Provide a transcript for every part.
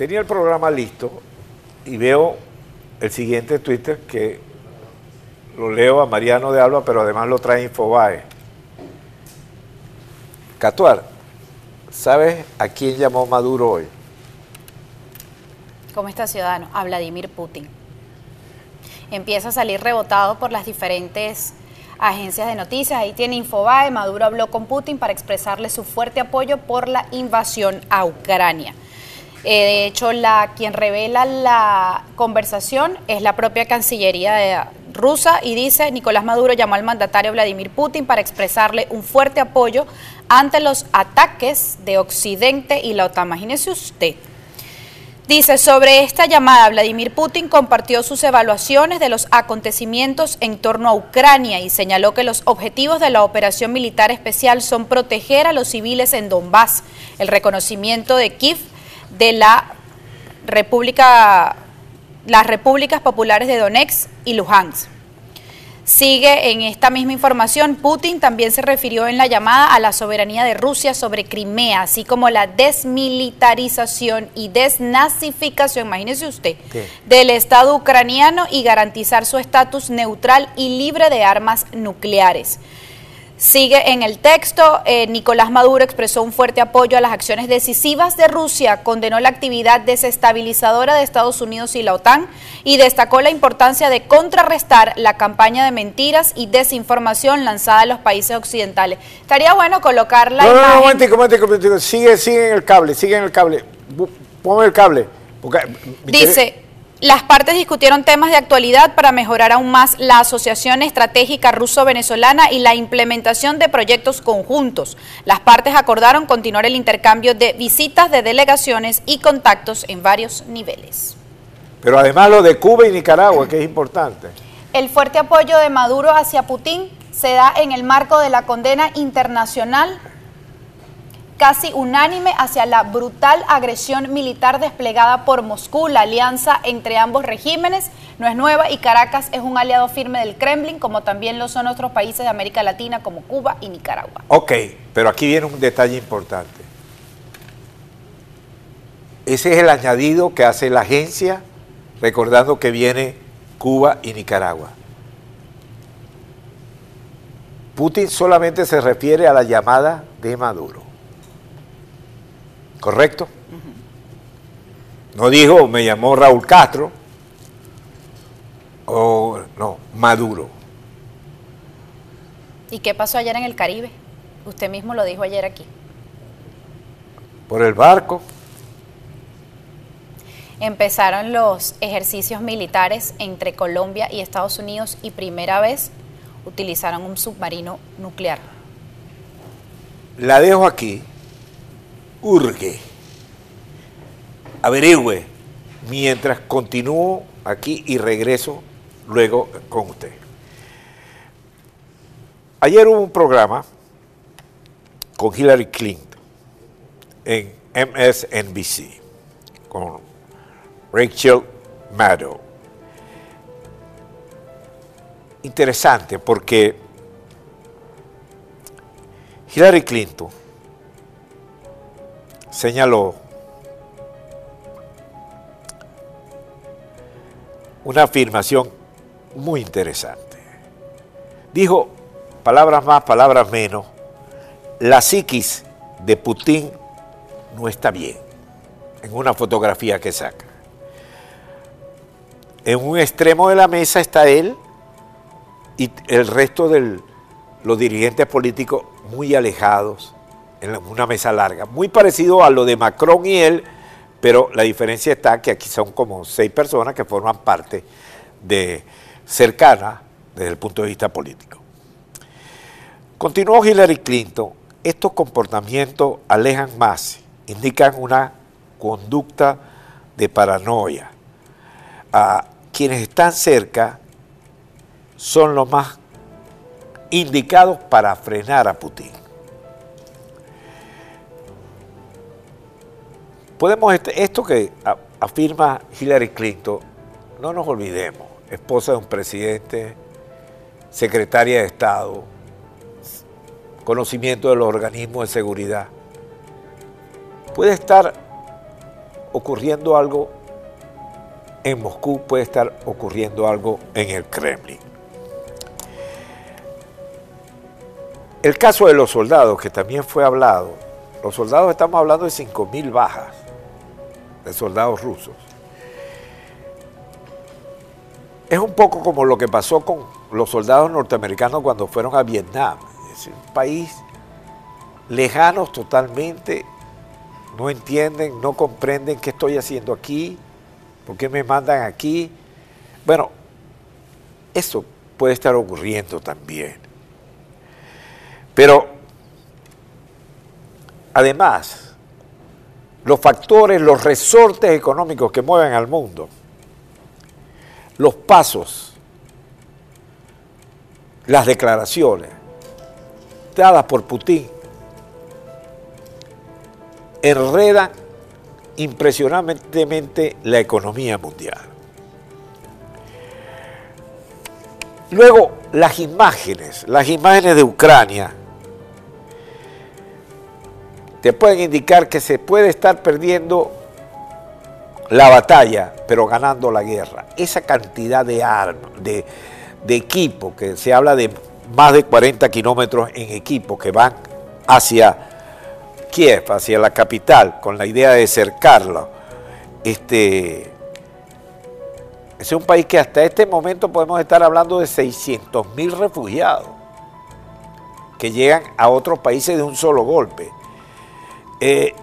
tenía el programa listo y veo el siguiente Twitter que lo leo a Mariano de Alba, pero además lo trae Infobae. Catuar, ¿sabes a quién llamó Maduro hoy? ¿Cómo está ciudadano? A Vladimir Putin. Empieza a salir rebotado por las diferentes agencias de noticias. Ahí tiene Infobae. Maduro habló con Putin para expresarle su fuerte apoyo por la invasión a Ucrania. Eh, de hecho, la, quien revela la conversación es la propia Cancillería rusa y dice, Nicolás Maduro llamó al mandatario Vladimir Putin para expresarle un fuerte apoyo ante los ataques de Occidente y la OTAN. Imagínese usted. Dice, sobre esta llamada, Vladimir Putin compartió sus evaluaciones de los acontecimientos en torno a Ucrania y señaló que los objetivos de la operación militar especial son proteger a los civiles en Donbass, el reconocimiento de Kiev de la República, las repúblicas populares de Donetsk y Luhansk. Sigue en esta misma información, Putin también se refirió en la llamada a la soberanía de Rusia sobre Crimea, así como la desmilitarización y desnazificación, imagínese usted, del Estado ucraniano y garantizar su estatus neutral y libre de armas nucleares. Sigue en el texto, eh, Nicolás Maduro expresó un fuerte apoyo a las acciones decisivas de Rusia, condenó la actividad desestabilizadora de Estados Unidos y la OTAN y destacó la importancia de contrarrestar la campaña de mentiras y desinformación lanzada en los países occidentales. Estaría bueno colocar la no, imagen... No, no, momentico, momentico, momentico. Sigue, sigue en el cable, sigue en el cable. Ponme el cable. Dice... Las partes discutieron temas de actualidad para mejorar aún más la asociación estratégica ruso-venezolana y la implementación de proyectos conjuntos. Las partes acordaron continuar el intercambio de visitas de delegaciones y contactos en varios niveles. Pero además lo de Cuba y Nicaragua, que es importante. El fuerte apoyo de Maduro hacia Putin se da en el marco de la condena internacional casi unánime hacia la brutal agresión militar desplegada por Moscú. La alianza entre ambos regímenes no es nueva y Caracas es un aliado firme del Kremlin, como también lo son otros países de América Latina como Cuba y Nicaragua. Ok, pero aquí viene un detalle importante. Ese es el añadido que hace la agencia, recordando que viene Cuba y Nicaragua. Putin solamente se refiere a la llamada de Maduro. ¿Correcto? No dijo, me llamó Raúl Castro, o no, Maduro. ¿Y qué pasó ayer en el Caribe? Usted mismo lo dijo ayer aquí. Por el barco. Empezaron los ejercicios militares entre Colombia y Estados Unidos y primera vez utilizaron un submarino nuclear. La dejo aquí urge, averigüe, mientras continúo aquí y regreso luego con usted. Ayer hubo un programa con Hillary Clinton en MSNBC con Rachel Maddow. Interesante porque Hillary Clinton señaló una afirmación muy interesante. Dijo, palabras más, palabras menos, la psiquis de Putin no está bien, en una fotografía que saca. En un extremo de la mesa está él y el resto de los dirigentes políticos muy alejados, en una mesa larga, muy parecido a lo de Macron y él, pero la diferencia está que aquí son como seis personas que forman parte de cercana desde el punto de vista político. Continuó Hillary Clinton, estos comportamientos alejan más, indican una conducta de paranoia. A quienes están cerca son los más indicados para frenar a Putin. Podemos, este, esto que afirma Hillary Clinton, no nos olvidemos, esposa de un presidente, secretaria de Estado, conocimiento de los organismos de seguridad, puede estar ocurriendo algo en Moscú, puede estar ocurriendo algo en el Kremlin. El caso de los soldados, que también fue hablado, los soldados estamos hablando de 5.000 bajas de soldados rusos. Es un poco como lo que pasó con los soldados norteamericanos cuando fueron a Vietnam. Es un país lejanos totalmente, no entienden, no comprenden qué estoy haciendo aquí, por qué me mandan aquí. Bueno, eso puede estar ocurriendo también. Pero, además, los factores, los resortes económicos que mueven al mundo, los pasos, las declaraciones dadas por Putin, enredan impresionantemente la economía mundial. Luego, las imágenes, las imágenes de Ucrania, te pueden indicar que se puede estar perdiendo la batalla, pero ganando la guerra. Esa cantidad de armas, de, equipo, que se habla de más de 40 kilómetros en equipo que van hacia Kiev, hacia la capital, con la idea de cercarlo. Este, es un país que hasta este momento podemos estar hablando de 600 mil refugiados que llegan a otros países de un solo golpe. Eh,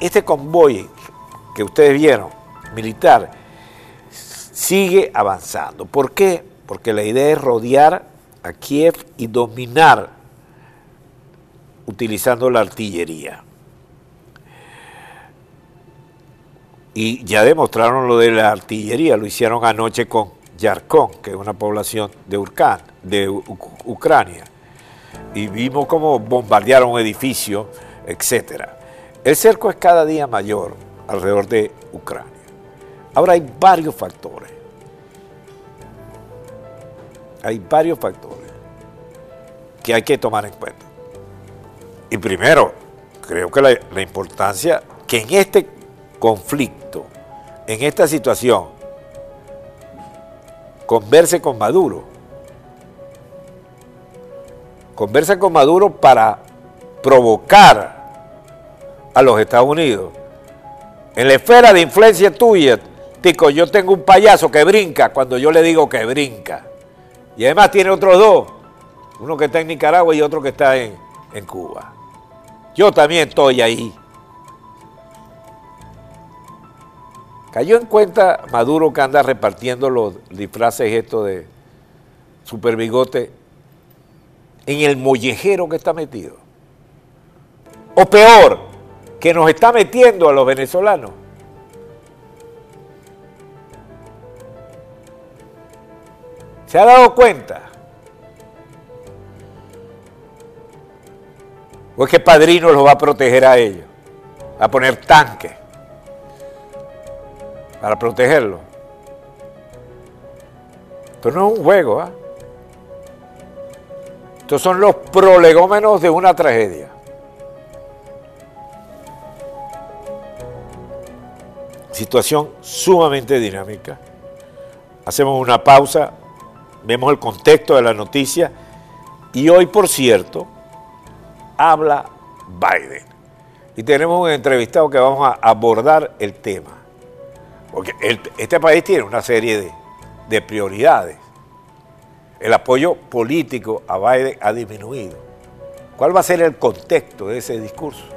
este convoy que ustedes vieron, militar, sigue avanzando. ¿Por qué? Porque la idea es rodear a Kiev y dominar utilizando la artillería. Y ya demostraron lo de la artillería, lo hicieron anoche con Yarkon, que es una población de, Urkan, de Ucrania. Y vimos cómo bombardearon un edificio, etc. El cerco es cada día mayor alrededor de Ucrania. Ahora hay varios factores. Hay varios factores que hay que tomar en cuenta. Y primero, creo que la, importancia que en este conflicto, en esta situación, converse con Maduro. Conversa con Maduro para provocar a los Estados Unidos. En la esfera de influencia tuya, Tico, yo tengo un payaso que brinca cuando yo le digo que brinca. Y además tiene otros dos, uno que está en Nicaragua y otro que está en, en Cuba. Yo también estoy ahí. Cayó en cuenta Maduro que anda repartiendo los disfraces estos de super bigote en el mollejero que está metido. O peor, que nos está metiendo a los venezolanos. ¿Se ha dado cuenta? ¿O es que Padrino los va a proteger a ellos? A poner tanques para protegerlos. Esto no es un juego, ¿ah? Estos son los prolegómenos de una tragedia. Situación sumamente dinámica. Hacemos una pausa, vemos el contexto de la noticia y hoy, por cierto, habla Biden. Y tenemos un entrevistado que vamos a abordar el tema. Porque este país tiene una serie de, de prioridades. El apoyo político a Biden ha disminuido. ¿Cuál va a ser el contexto de ese discurso?